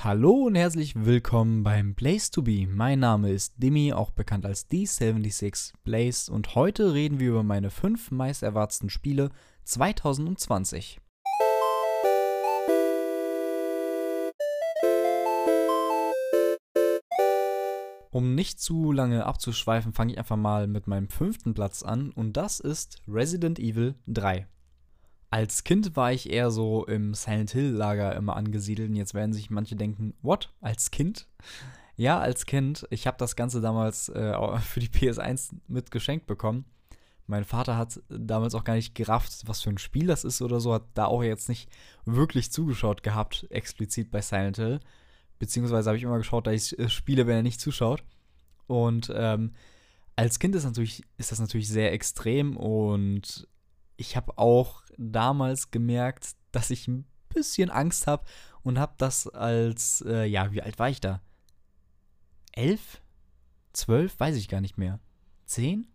Hallo und herzlich willkommen beim Blaze to Be. Mein Name ist Dimi, auch bekannt als D76 Blaze und heute reden wir über meine fünf meist erwartetsten Spiele 2020. Um nicht zu lange abzuschweifen, fange ich einfach mal mit meinem fünften Platz an und das ist Resident Evil 3. Als Kind war ich eher so im Silent Hill Lager immer angesiedelt und jetzt werden sich manche denken, what? Als Kind? Ja, als Kind. Ich habe das Ganze damals äh, für die PS1 mit geschenkt bekommen. Mein Vater hat damals auch gar nicht gerafft, was für ein Spiel das ist oder so, hat da auch jetzt nicht wirklich zugeschaut gehabt, explizit bei Silent Hill. Beziehungsweise habe ich immer geschaut, da ich äh, spiele, wenn er nicht zuschaut. Und ähm, als Kind ist, natürlich, ist das natürlich sehr extrem und ich habe auch damals gemerkt, dass ich ein bisschen Angst habe und habe das als, äh, ja, wie alt war ich da? Elf? Zwölf? Weiß ich gar nicht mehr. Zehn?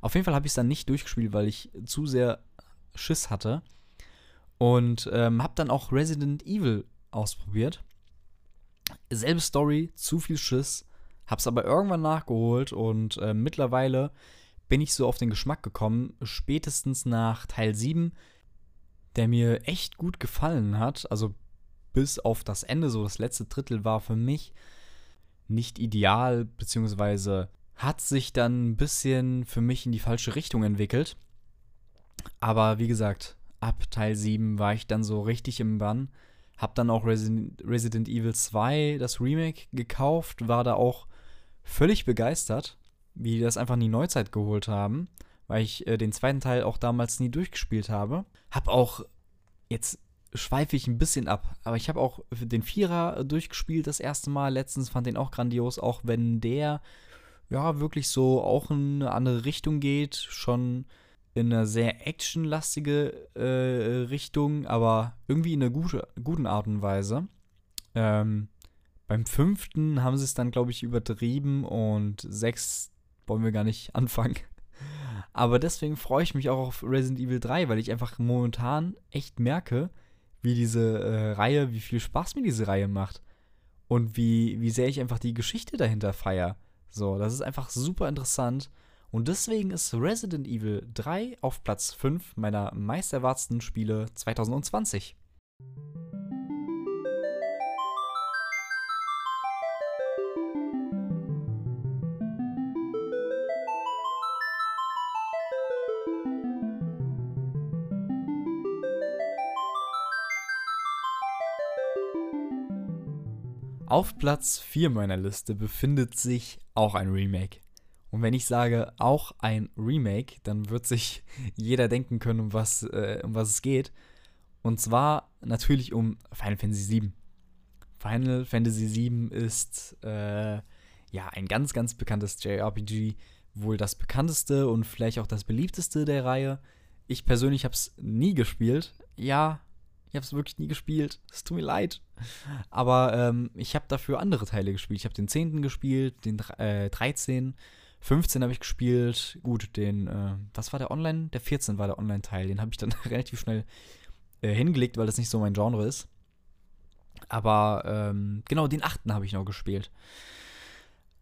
Auf jeden Fall habe ich es dann nicht durchgespielt, weil ich zu sehr Schiss hatte. Und ähm, habe dann auch Resident Evil ausprobiert. Selbe Story, zu viel Schiss. Hab's aber irgendwann nachgeholt und äh, mittlerweile bin ich so auf den Geschmack gekommen, spätestens nach Teil 7, der mir echt gut gefallen hat. Also bis auf das Ende, so das letzte Drittel war für mich nicht ideal, beziehungsweise hat sich dann ein bisschen für mich in die falsche Richtung entwickelt. Aber wie gesagt, ab Teil 7 war ich dann so richtig im Bann. Hab dann auch Resident, Evil 2, das Remake, gekauft, war da auch völlig begeistert wie die das einfach in die Neuzeit geholt haben, weil ich äh, den zweiten Teil auch damals nie durchgespielt habe. Hab auch, jetzt schweife ich ein bisschen ab, aber ich habe auch den Vierer durchgespielt das erste Mal. Letztens fand den auch grandios, auch wenn der ja wirklich so auch in eine andere Richtung geht, schon in eine sehr actionlastige äh, Richtung, aber irgendwie in einer gute, guten Art und Weise. Ähm, beim fünften haben sie es dann, glaube ich, übertrieben und sechs wollen wir gar nicht anfangen. Aber deswegen freue ich mich auch auf Resident Evil 3, weil ich einfach momentan echt merke, wie diese äh, Reihe, wie viel Spaß mir diese Reihe macht. Und wie, wie sehr ich einfach die Geschichte dahinter feiere. So, das ist einfach super interessant. Und deswegen ist Resident Evil 3 auf Platz 5 meiner meisterwartsten Spiele 2020. Auf Platz 4 meiner Liste befindet sich auch ein Remake. Und wenn ich sage auch ein Remake, dann wird sich jeder denken können, um was, äh, um was es geht. Und zwar natürlich um Final Fantasy VII. Final Fantasy VII ist äh, ja ein ganz, ganz bekanntes JRPG, wohl das bekannteste und vielleicht auch das beliebteste der Reihe. Ich persönlich habe es nie gespielt. Ja, ich habe es wirklich nie gespielt. Es tut mir leid. Aber ähm, ich habe dafür andere Teile gespielt. Ich habe den 10. gespielt, den äh, 13. 15 habe ich gespielt. Gut, den, äh, was war der Online? Der 14 war der Online-Teil. Den habe ich dann relativ schnell äh, hingelegt, weil das nicht so mein Genre ist. Aber ähm, genau, den 8. habe ich noch gespielt.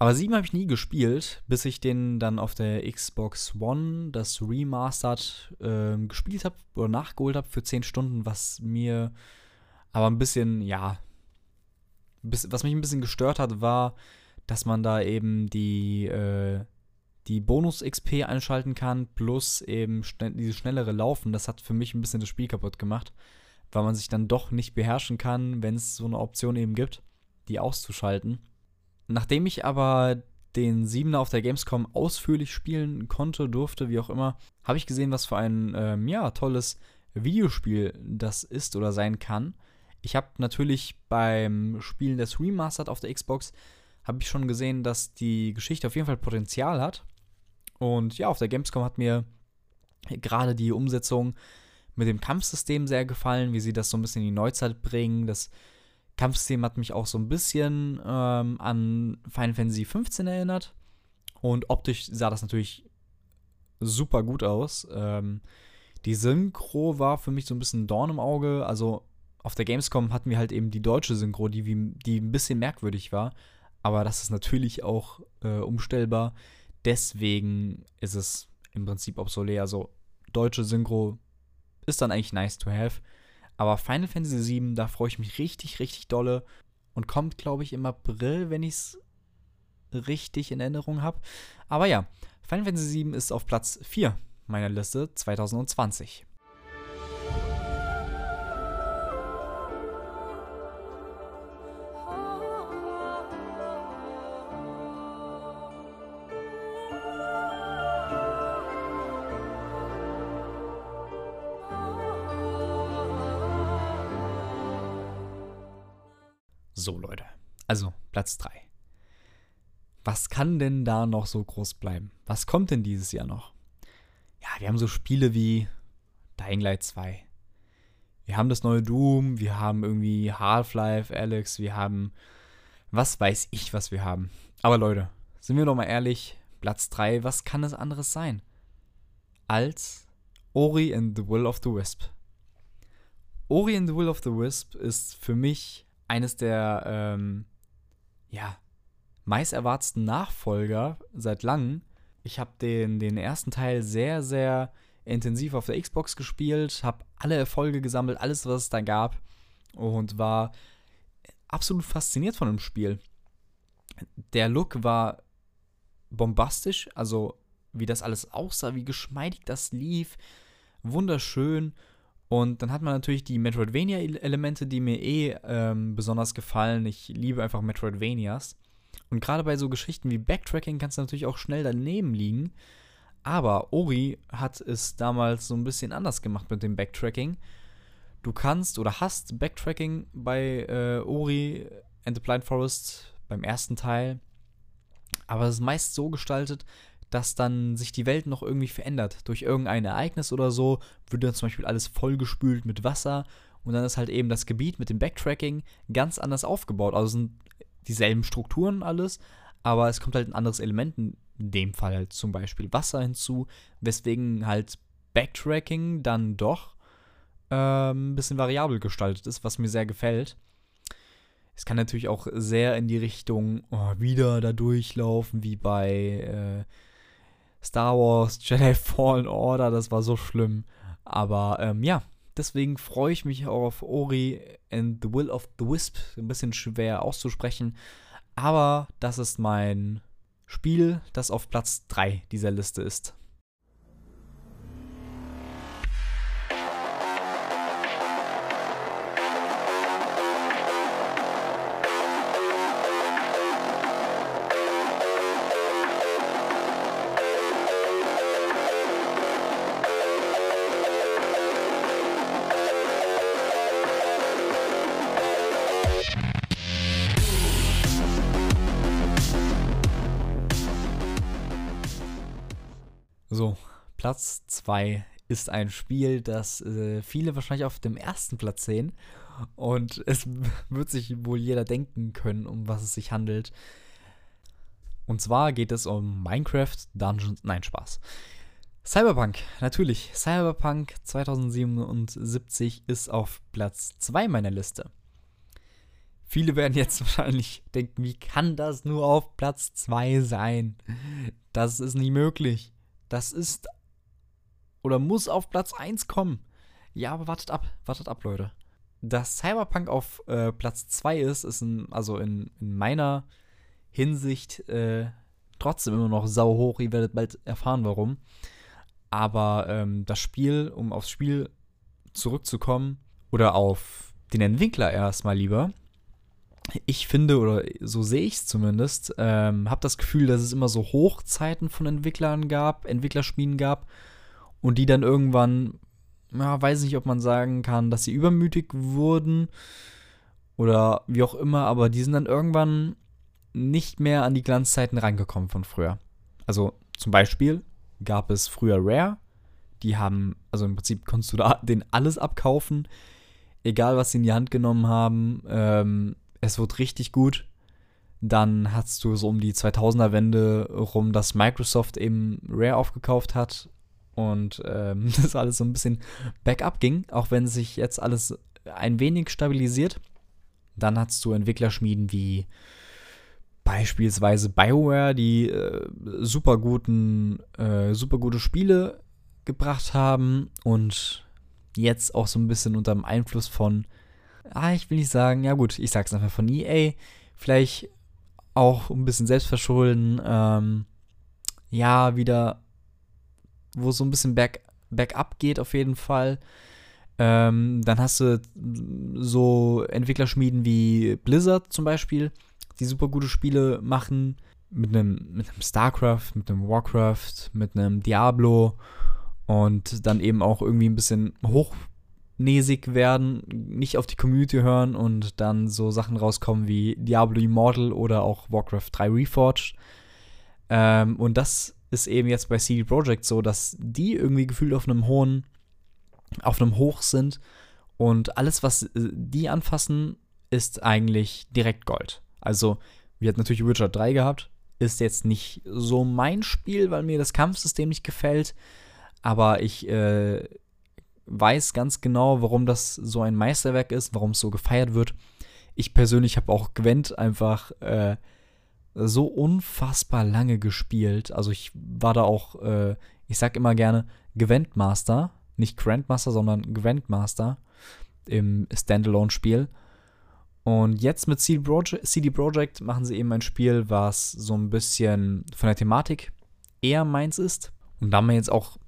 Aber 7 habe ich nie gespielt, bis ich den dann auf der Xbox One, das Remastered, äh, gespielt habe oder nachgeholt habe für 10 Stunden, was mir aber ein bisschen, ja, was mich ein bisschen gestört hat, war, dass man da eben die, äh, die Bonus-XP einschalten kann, plus eben schnell, dieses schnellere Laufen. Das hat für mich ein bisschen das Spiel kaputt gemacht, weil man sich dann doch nicht beherrschen kann, wenn es so eine Option eben gibt, die auszuschalten. Nachdem ich aber den Siebener auf der Gamescom ausführlich spielen konnte, durfte, wie auch immer, habe ich gesehen, was für ein ähm, ja, tolles Videospiel das ist oder sein kann. Ich habe natürlich beim Spielen des Remastered auf der Xbox habe ich schon gesehen, dass die Geschichte auf jeden Fall Potenzial hat. Und ja, auf der Gamescom hat mir gerade die Umsetzung mit dem Kampfsystem sehr gefallen, wie sie das so ein bisschen in die Neuzeit bringen. Das Kampfsystem hat mich auch so ein bisschen ähm, an Final Fantasy XV erinnert. Und optisch sah das natürlich super gut aus. Ähm, die Synchro war für mich so ein bisschen Dorn im Auge. Also auf der Gamescom hatten wir halt eben die deutsche Synchro, die, die ein bisschen merkwürdig war. Aber das ist natürlich auch äh, umstellbar. Deswegen ist es im Prinzip obsolet. Also deutsche Synchro ist dann eigentlich nice to have. Aber Final Fantasy VII, da freue ich mich richtig, richtig dolle. Und kommt, glaube ich, im April, wenn ich es richtig in Erinnerung habe. Aber ja, Final Fantasy VII ist auf Platz 4 meiner Liste 2020. So, Leute. Also, Platz 3. Was kann denn da noch so groß bleiben? Was kommt denn dieses Jahr noch? Ja, wir haben so Spiele wie Dying Light 2. Wir haben das neue Doom, wir haben irgendwie Half-Life, Alex, wir haben was weiß ich, was wir haben. Aber Leute, sind wir doch mal ehrlich, Platz 3, was kann es anderes sein? Als Ori and the Will of the Wisp. Ori and the Will of the Wisp ist für mich eines der ähm, ja, meist erwartetsten Nachfolger seit langem. Ich habe den, den ersten Teil sehr, sehr intensiv auf der Xbox gespielt, habe alle Erfolge gesammelt, alles, was es da gab und war absolut fasziniert von dem Spiel. Der Look war bombastisch, also wie das alles aussah, wie geschmeidig das lief, wunderschön und dann hat man natürlich die Metroidvania-Elemente, die mir eh ähm, besonders gefallen. Ich liebe einfach Metroidvanias. Und gerade bei so Geschichten wie Backtracking kannst du natürlich auch schnell daneben liegen. Aber Ori hat es damals so ein bisschen anders gemacht mit dem Backtracking. Du kannst oder hast Backtracking bei äh, Ori and the Blind Forest beim ersten Teil. Aber es ist meist so gestaltet, dass dann sich die Welt noch irgendwie verändert. Durch irgendein Ereignis oder so wird dann zum Beispiel alles vollgespült mit Wasser und dann ist halt eben das Gebiet mit dem Backtracking ganz anders aufgebaut. Also sind dieselben Strukturen alles, aber es kommt halt ein anderes Element, in dem Fall halt zum Beispiel Wasser hinzu, weswegen halt Backtracking dann doch äh, ein bisschen variabel gestaltet ist, was mir sehr gefällt. Es kann natürlich auch sehr in die Richtung oh, wieder da durchlaufen, wie bei äh, Star Wars, Jedi Fallen Order, das war so schlimm. Aber ähm, ja, deswegen freue ich mich auch auf Ori and the Will of the Wisp. Ein bisschen schwer auszusprechen. Aber das ist mein Spiel, das auf Platz 3 dieser Liste ist. So, Platz 2 ist ein Spiel, das äh, viele wahrscheinlich auf dem ersten Platz sehen. Und es wird sich wohl jeder denken können, um was es sich handelt. Und zwar geht es um Minecraft Dungeons. Nein, Spaß. Cyberpunk, natürlich. Cyberpunk 2077 ist auf Platz 2 meiner Liste. Viele werden jetzt wahrscheinlich denken, wie kann das nur auf Platz 2 sein? Das ist nicht möglich. Das ist oder muss auf Platz 1 kommen. Ja, aber wartet ab, wartet ab, Leute. Dass Cyberpunk auf äh, Platz 2 ist, ist in, also in, in meiner Hinsicht äh, trotzdem immer noch sau hoch. Ihr werdet bald erfahren, warum. Aber ähm, das Spiel, um aufs Spiel zurückzukommen, oder auf den Entwickler erstmal lieber, ich finde, oder so sehe ich es zumindest, ähm, habe das Gefühl, dass es immer so Hochzeiten von Entwicklern gab, Entwicklerschmieden gab und die dann irgendwann, ja, weiß nicht, ob man sagen kann, dass sie übermütig wurden oder wie auch immer, aber die sind dann irgendwann nicht mehr an die Glanzzeiten rangekommen von früher. Also zum Beispiel gab es früher Rare, die haben, also im Prinzip konntest du da den alles abkaufen, egal was sie in die Hand genommen haben. Ähm, es wird richtig gut. Dann hast du so um die 2000er Wende rum, dass Microsoft eben Rare aufgekauft hat und ähm, das alles so ein bisschen backup ging, auch wenn sich jetzt alles ein wenig stabilisiert. Dann hast du Entwicklerschmieden wie beispielsweise BioWare, die äh, super guten, äh, super gute Spiele gebracht haben und jetzt auch so ein bisschen unter dem Einfluss von, ah, ich will nicht sagen, ja gut, ich sag's einfach von EA, vielleicht auch ein bisschen selbstverschulden, ähm, ja, wieder, wo es so ein bisschen back, bergab geht auf jeden Fall. Ähm, dann hast du so Entwicklerschmieden wie Blizzard zum Beispiel, die super gute Spiele machen, mit einem, mit einem StarCraft, mit einem Warcraft, mit einem Diablo und dann eben auch irgendwie ein bisschen hochnäsig werden, nicht auf die Community hören und dann so Sachen rauskommen wie Diablo Immortal oder auch Warcraft 3 Reforged. Ähm, und das ist eben jetzt bei CD Projekt so, dass die irgendwie gefühlt auf einem hohen, auf einem Hoch sind und alles, was äh, die anfassen, ist eigentlich direkt Gold. Also, wir hatten natürlich Witcher 3 gehabt, ist jetzt nicht so mein Spiel, weil mir das Kampfsystem nicht gefällt aber ich äh, weiß ganz genau, warum das so ein Meisterwerk ist, warum es so gefeiert wird. Ich persönlich habe auch Gwent einfach äh, so unfassbar lange gespielt. Also ich war da auch, äh, ich sag immer gerne Gwent Master, nicht Grandmaster, sondern Gwent Master im Standalone-Spiel. Und jetzt mit CD Projekt machen sie eben ein Spiel, was so ein bisschen von der Thematik eher meins ist. Und da man jetzt auch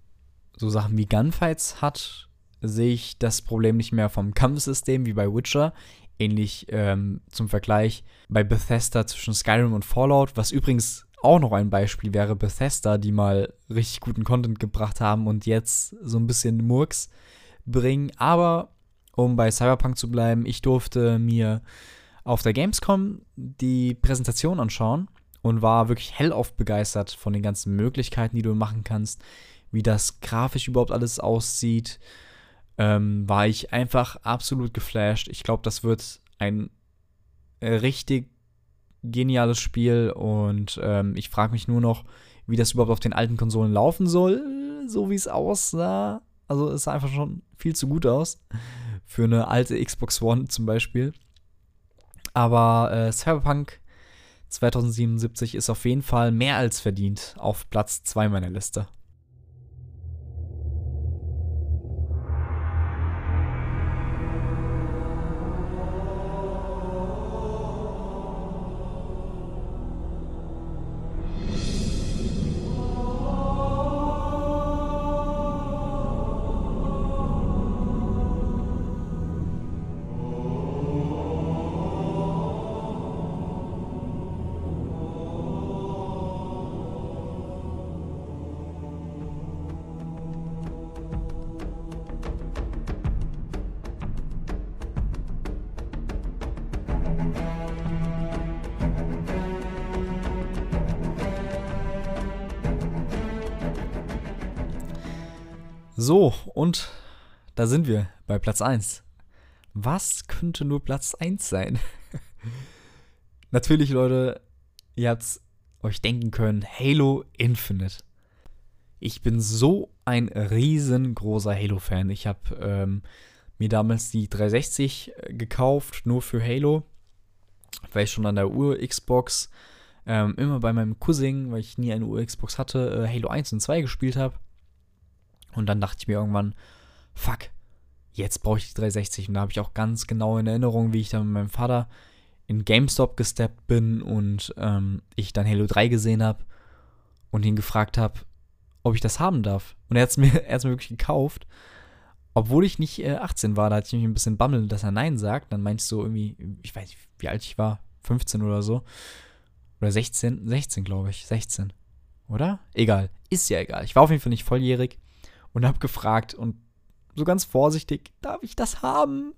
so Sachen wie Gunfights hat, sehe ich das Problem nicht mehr vom Kampfsystem wie bei Witcher. Ähnlich ähm, zum Vergleich bei Bethesda zwischen Skyrim und Fallout, was übrigens auch noch ein Beispiel wäre, Bethesda, die mal richtig guten Content gebracht haben und jetzt so ein bisschen Murks bringen. Aber um bei Cyberpunk zu bleiben, ich durfte mir auf der Gamescom die Präsentation anschauen und war wirklich hellauf begeistert von den ganzen Möglichkeiten, die du machen kannst wie das grafisch überhaupt alles aussieht, ähm, war ich einfach absolut geflasht. Ich glaube, das wird ein äh, richtig geniales Spiel und ähm, ich frage mich nur noch, wie das überhaupt auf den alten Konsolen laufen soll, so wie es aussah. Also es sah einfach schon viel zu gut aus für eine alte Xbox One zum Beispiel. Aber äh, Cyberpunk 2077 ist auf jeden Fall mehr als verdient auf Platz 2 meiner Liste. So, und da sind wir bei Platz 1. Was könnte nur Platz 1 sein? Natürlich, Leute, ihr habt euch denken können, Halo Infinite. Ich bin so ein riesengroßer Halo-Fan. Ich habe ähm, mir damals die 360 äh, gekauft, nur für Halo, weil ich schon an der Ur-Xbox ähm, immer bei meinem Cousin, weil ich nie eine Ur-Xbox hatte, äh, Halo 1 und 2 gespielt habe. Und dann dachte ich mir irgendwann, fuck, jetzt brauche ich die 360. Und da habe ich auch ganz genau in Erinnerung, wie ich dann mit meinem Vater in GameStop gesteppt bin und ähm, ich dann Halo 3 gesehen habe und ihn gefragt habe, ob ich das haben darf. Und er hat es mir, mir wirklich gekauft. Obwohl ich nicht äh, 18 war, da hatte ich mich ein bisschen bammelt, dass er Nein sagt. Dann meinst du so irgendwie, ich weiß nicht, wie alt ich war, 15 oder so. Oder 16, 16 glaube ich, 16. Oder? Egal, ist ja egal. Ich war auf jeden Fall nicht volljährig und habe gefragt und so ganz vorsichtig, darf ich das haben?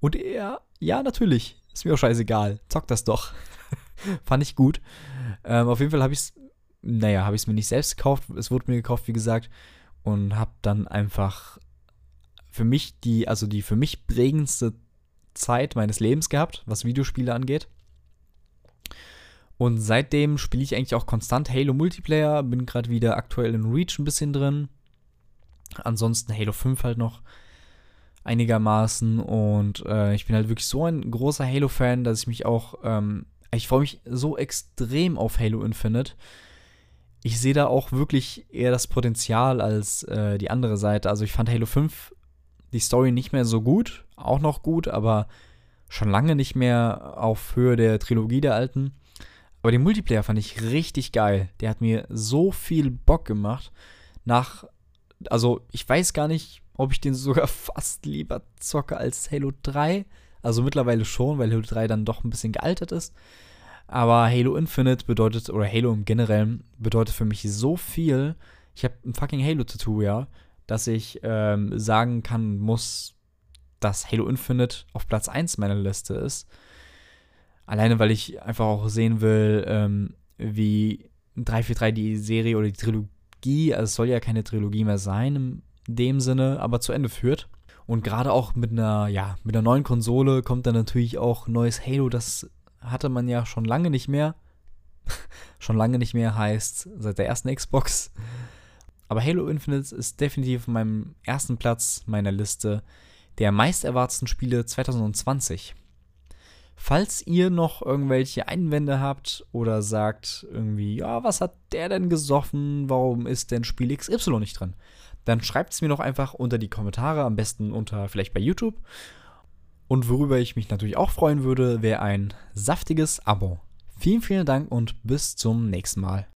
Und er, ja, natürlich, ist mir auch scheißegal, zock das doch. Fand ich gut. Ähm, auf jeden Fall habe ich es, naja, habe ich es mir nicht selbst gekauft, es wurde mir gekauft, wie gesagt, und habe dann einfach für mich die, also die für mich prägendste Zeit meines Lebens gehabt, was Videospiele angeht. Und seitdem spiele ich eigentlich auch konstant Halo Multiplayer, bin gerade wieder aktuell in Reach ein bisschen drin. Ansonsten Halo 5 halt noch. einigermaßen und äh, ich bin halt wirklich so ein großer Halo-Fan, dass ich mich auch, ähm, ich freue mich so extrem auf Halo Infinite. Ich sehe da auch wirklich eher das Potenzial als äh, die andere Seite. Also ich fand Halo 5 die Story nicht mehr so gut, auch noch gut, aber schon lange nicht mehr auf Höhe der Trilogie der alten. Aber den Multiplayer fand ich richtig geil. Der hat mir so viel Bock gemacht. Nach, also ich weiß gar nicht, ob ich den sogar fast lieber zocke als Halo 3. Also mittlerweile schon, weil Halo 3 dann doch ein bisschen gealtert ist. Aber Halo Infinite bedeutet, oder Halo im Generellen, bedeutet für mich so viel. Ich habe ein fucking Halo-Tattoo, ja, dass ich ähm, sagen kann, muss, dass Halo Infinite auf Platz 1 meiner Liste ist. Alleine, weil ich einfach auch sehen will, ähm, wie 343 die Serie oder die Trilogie, also es soll ja keine Trilogie mehr sein im dem Sinne, aber zu Ende führt. Und gerade auch mit einer, ja, mit einer neuen Konsole kommt dann natürlich auch neues Halo. Das hatte man ja schon lange nicht mehr. schon lange nicht mehr heißt seit der ersten Xbox. Aber Halo Infinite ist definitiv auf meinem ersten Platz meiner Liste der meisterwartetsten Spiele 2020. Falls ihr noch irgendwelche Einwände habt oder sagt irgendwie, ja, was hat der denn gesoffen? Warum ist denn Spiel XY nicht drin? dann schreibt es mir doch einfach unter die Kommentare, am besten unter vielleicht bei YouTube. Und worüber ich mich natürlich auch freuen würde, wäre ein saftiges Abo. Vielen, vielen Dank und bis zum nächsten Mal.